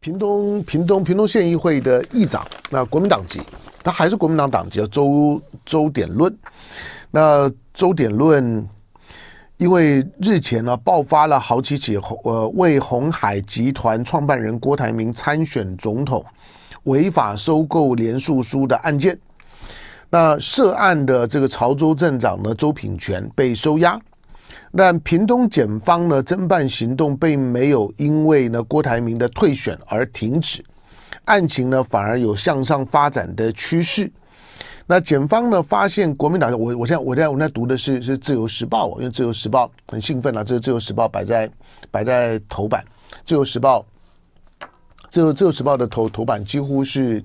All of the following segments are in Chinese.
屏东屏东屏东县议会的议长，那国民党籍，他还是国民党党籍，周周典论。那周典论因为日前呢爆发了好几起红呃为红海集团创办人郭台铭参选总统违法收购连署书的案件，那涉案的这个潮州镇长呢周品全被收押。但屏东检方呢侦办行动并没有因为呢郭台铭的退选而停止，案情呢反而有向上发展的趋势。那检方呢发现国民党，我我现在我现在我在读的是是自由时报，因为自由时报很兴奋啊，这个自由时报摆在摆在头版，自由时报，自由自由时报的头头版几乎是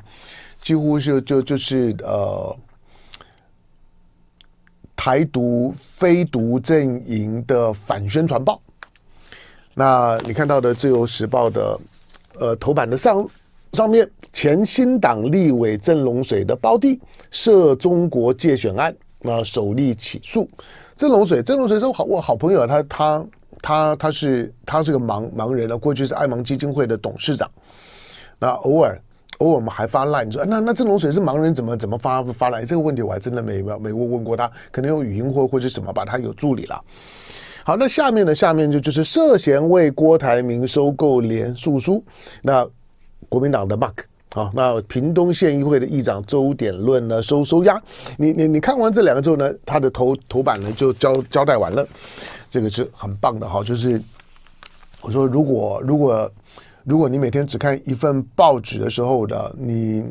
几乎是就就是呃。台独非独阵营的反宣传报，那你看到的《自由时报》的呃头版的上上面，前新党立委郑龙水的胞弟涉中国介选案，那首例起诉。郑龙水，郑龙水是好我好朋友，他他他他是他是个盲盲人了，过去是爱盲基金会的董事长，那偶尔。偶尔我们还发赖，你说那那郑龙水是盲人，怎么怎么发发赖？这个问题我还真的没没问问过他，可能有语音或或者什么吧，他有助理了。好，那下面呢下面就就是涉嫌为郭台铭收购连署书，那国民党的 Mark 啊，那屏东县议会的议长周典论呢收收押。你你你看完这两个之后呢，他的头头版呢就交交代完了，这个是很棒的哈，就是我说如果如果。如果你每天只看一份报纸的时候的你，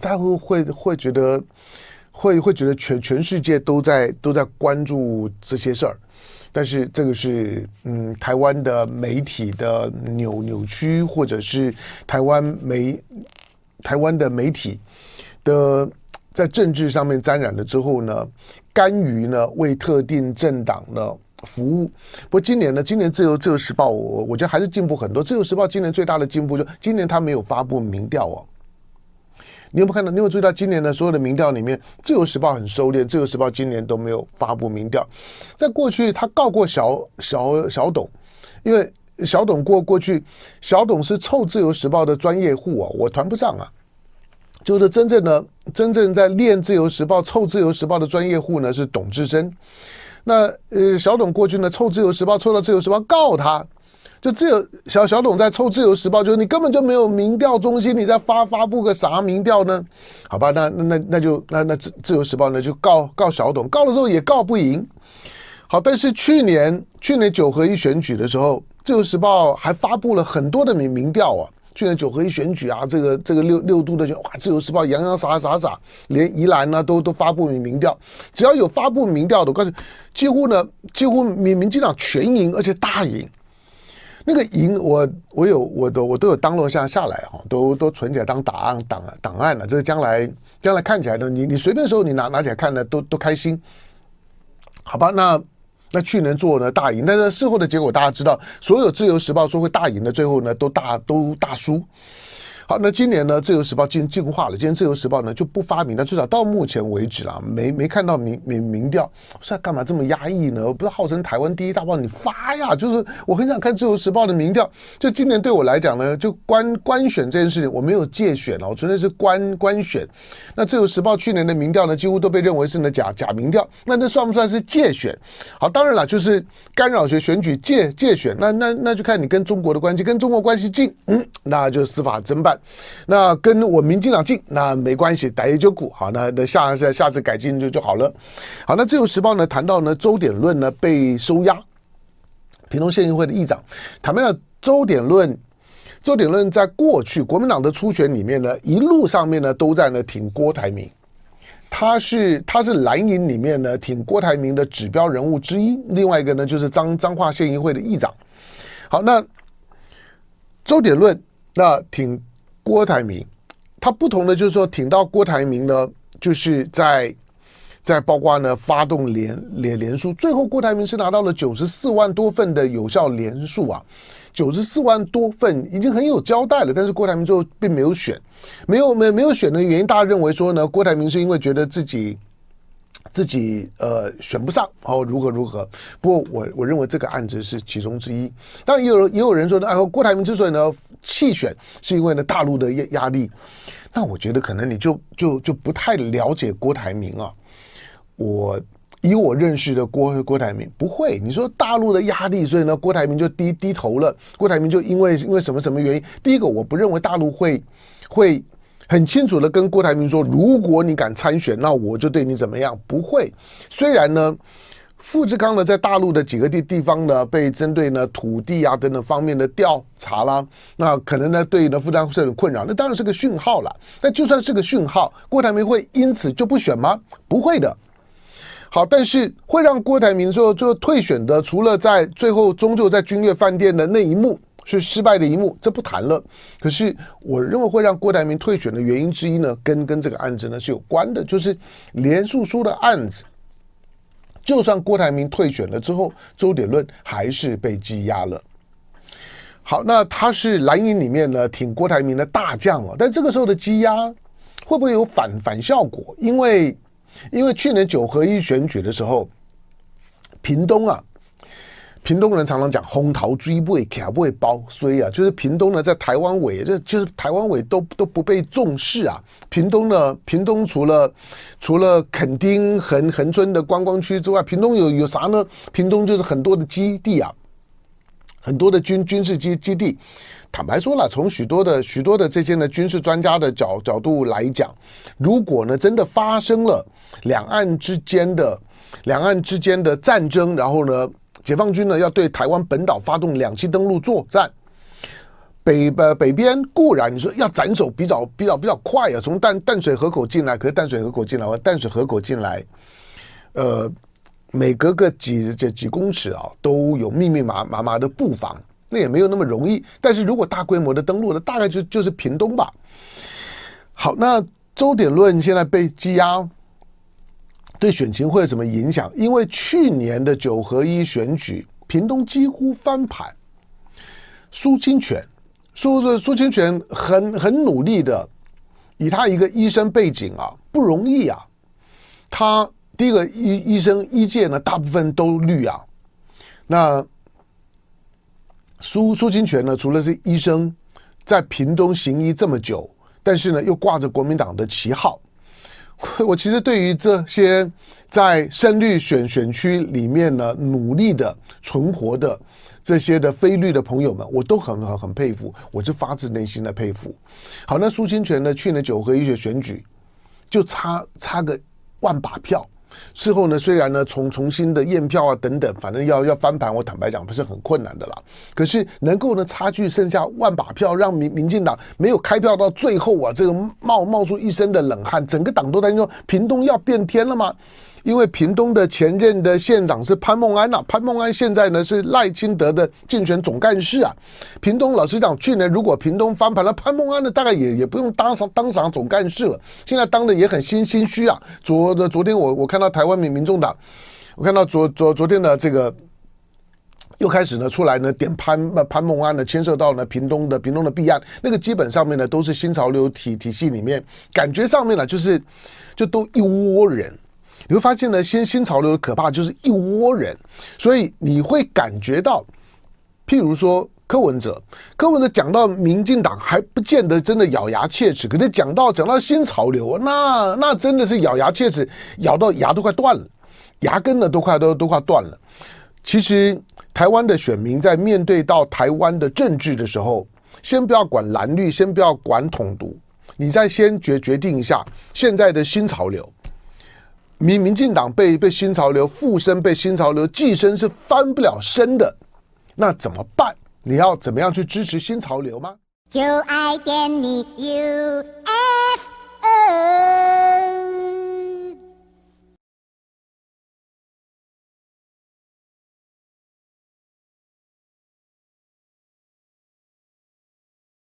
大家会会会觉得，会会觉得全全世界都在都在关注这些事儿，但是这个是嗯台湾的媒体的扭扭曲，或者是台湾媒台湾的媒体的在政治上面沾染了之后呢，甘于呢为特定政党呢。服务，不过今年呢，今年自由自由时报，我我觉得还是进步很多。自由时报今年最大的进步就，今年他没有发布民调哦。你有没有看到？你有有注意到今年的所有的民调里面，自由时报很收敛，自由时报今年都没有发布民调。在过去，他告过小小小董，因为小董过过去，小董是凑自由时报的专业户啊，我团不上啊。就是真正的真正在练自由时报、凑自由时报的专业户呢，是董志珍。那呃，小董过去呢，凑自由时报，凑到自由时报告他，就自由小小董在凑自由时报，就是你根本就没有民调中心，你在发发布个啥民调呢？好吧，那那那那就那那自自由时报呢就告告小董，告的时候也告不赢。好，但是去年去年九合一选举的时候，自由时报还发布了很多的民民调啊。去年九合一选举啊，这个这个六六都的选哇，自由时报洋洋洒洒洒，连宜兰呢都都发布民民调，只要有发布民调的，我告诉你，几乎呢几乎民民进党全赢，而且大赢。那个赢我我有我都我都有当落下下来哈，都都存起来当档案档档案了。这个将来将来看起来呢，你你随便时候你拿拿起来看呢，都都开心。好吧，那。那去年做呢大赢，但是事后的结果大家知道，所有自由时报说会大赢的，最后呢都大都大输。好，那今年呢，自由时报进进化了。今天自由时报呢就不发民调，至少到目前为止啊，没没看到民民民调。算干嘛这么压抑呢？不是号称台湾第一大报，你发呀！就是我很想看自由时报的民调。就今年对我来讲呢，就官官选这件事情，我没有借选哦，纯粹是官官选。那自由时报去年的民调呢，几乎都被认为是呢假假民调。那那算不算是借选？好，当然了，就是干扰学选举借借选。那那那就看你跟中国的关系，跟中国关系近，嗯，那就司法侦办。那跟我民进党近，那没关系，逮就股好，那那下下下次改进就就好了。好，那自由时报呢谈到呢周典论呢被收押，屏东县议会的议长谈到周典论，周典论在过去国民党的初选里面呢，一路上面呢都在呢挺郭台铭，他是他是蓝营里面呢挺郭台铭的指标人物之一。另外一个呢就是彰彰化县议会的议长。好，那周典论。那挺郭台铭，他不同的就是说，挺到郭台铭呢，就是在在包括呢发动连连连署，最后郭台铭是拿到了九十四万多份的有效连署啊，九十四万多份已经很有交代了，但是郭台铭最后并没有选，没有没没有选的原因，大家认为说呢，郭台铭是因为觉得自己。自己呃选不上哦，如何如何？不过我我认为这个案子是其中之一。当然也有也有人说呢，哎，郭台铭之所以呢弃选，是因为呢大陆的压压力。那我觉得可能你就就就不太了解郭台铭啊。我以我认识的郭郭台铭，不会。你说大陆的压力，所以呢郭台铭就低低头了。郭台铭就因为因为什么什么原因？第一个，我不认为大陆会会很清楚的跟郭台铭说，如果你敢参选，那我就对你怎么样？不会。虽然呢。富士康呢，在大陆的几个地地方呢，被针对呢土地啊等等方面的调查啦，那可能呢对呢富士康是很困扰，那当然是个讯号了。那就算是个讯号，郭台铭会因此就不选吗？不会的。好，但是会让郭台铭说就退选的，除了在最后终究在君悦饭店的那一幕是失败的一幕，这不谈了。可是我认为会让郭台铭退选的原因之一呢，跟跟这个案子呢是有关的，就是连署书的案子。就算郭台铭退选了之后，周点论还是被羁押了。好，那他是蓝营里面呢挺郭台铭的大将啊，但这个时候的羁押会不会有反反效果？因为因为去年九合一选举的时候，屏东啊。屏东人常常讲“红桃追尾，卡不包”，所以啊，就是屏东呢，在台湾尾，就就是台湾尾都都不被重视啊。屏东呢，屏东除了除了垦丁恒恒村的观光区之外，屏东有有啥呢？屏东就是很多的基地啊，很多的军军事基基地。坦白说了，从许多的许多的这些呢军事专家的角角度来讲，如果呢真的发生了两岸之间的两岸之间的战争，然后呢。解放军呢要对台湾本岛发动两栖登陆作战，北呃北边固然你说要斩首比较比较比较快啊，从淡淡水河口进来，可是淡水河口进来，淡水河口进来，呃，每隔个几几几公尺啊，都有密密麻麻麻的布防，那也没有那么容易。但是如果大规模的登陆呢，大概就就是屏东吧。好，那周点论现在被羁押。对选情会有什么影响？因为去年的九合一选举，屏东几乎翻盘。苏清泉，苏苏清泉很很努力的，以他一个医生背景啊，不容易啊。他第一个医医生医界呢，大部分都绿啊。那苏苏清泉呢，除了是医生，在屏东行医这么久，但是呢，又挂着国民党的旗号。我其实对于这些在深绿选选区里面呢，努力的存活的这些的非绿的朋友们，我都很很很佩服，我就发自内心的佩服。好，那苏清泉呢，去年九合一选选举就差差个万把票。事后呢，虽然呢重重新的验票啊等等，反正要要翻盘，我坦白讲不是很困难的啦。可是能够呢差距剩下万把票，让民民进党没有开票到最后啊，这个冒冒出一身的冷汗，整个党都担心说屏东要变天了吗？因为屏东的前任的县长是潘孟安呐、啊，潘孟安现在呢是赖清德的竞选总干事啊。屏东老实讲，去年如果屏东翻盘了，潘孟安呢大概也也不用当上当上总干事了。现在当的也很心心虚啊。昨的昨天我我看到台湾民民众党，我看到昨昨昨天的这个又开始呢出来呢点潘潘孟安呢牵涉到呢屏东的屏东的弊案，那个基本上面呢都是新潮流体体系里面感觉上面呢就是就都一窝人。你会发现呢，新新潮流的可怕就是一窝人，所以你会感觉到，譬如说柯文哲，柯文哲讲到民进党还不见得真的咬牙切齿，可是讲到讲到新潮流，那那真的是咬牙切齿，咬到牙都快断了，牙根呢都快都都快断了。其实台湾的选民在面对到台湾的政治的时候，先不要管蓝绿，先不要管统独，你再先决决定一下现在的新潮流。民民进党被被新潮流附身，被新潮流寄生是翻不了身的，那怎么办？你要怎么样去支持新潮流吗？就爱点你 UFO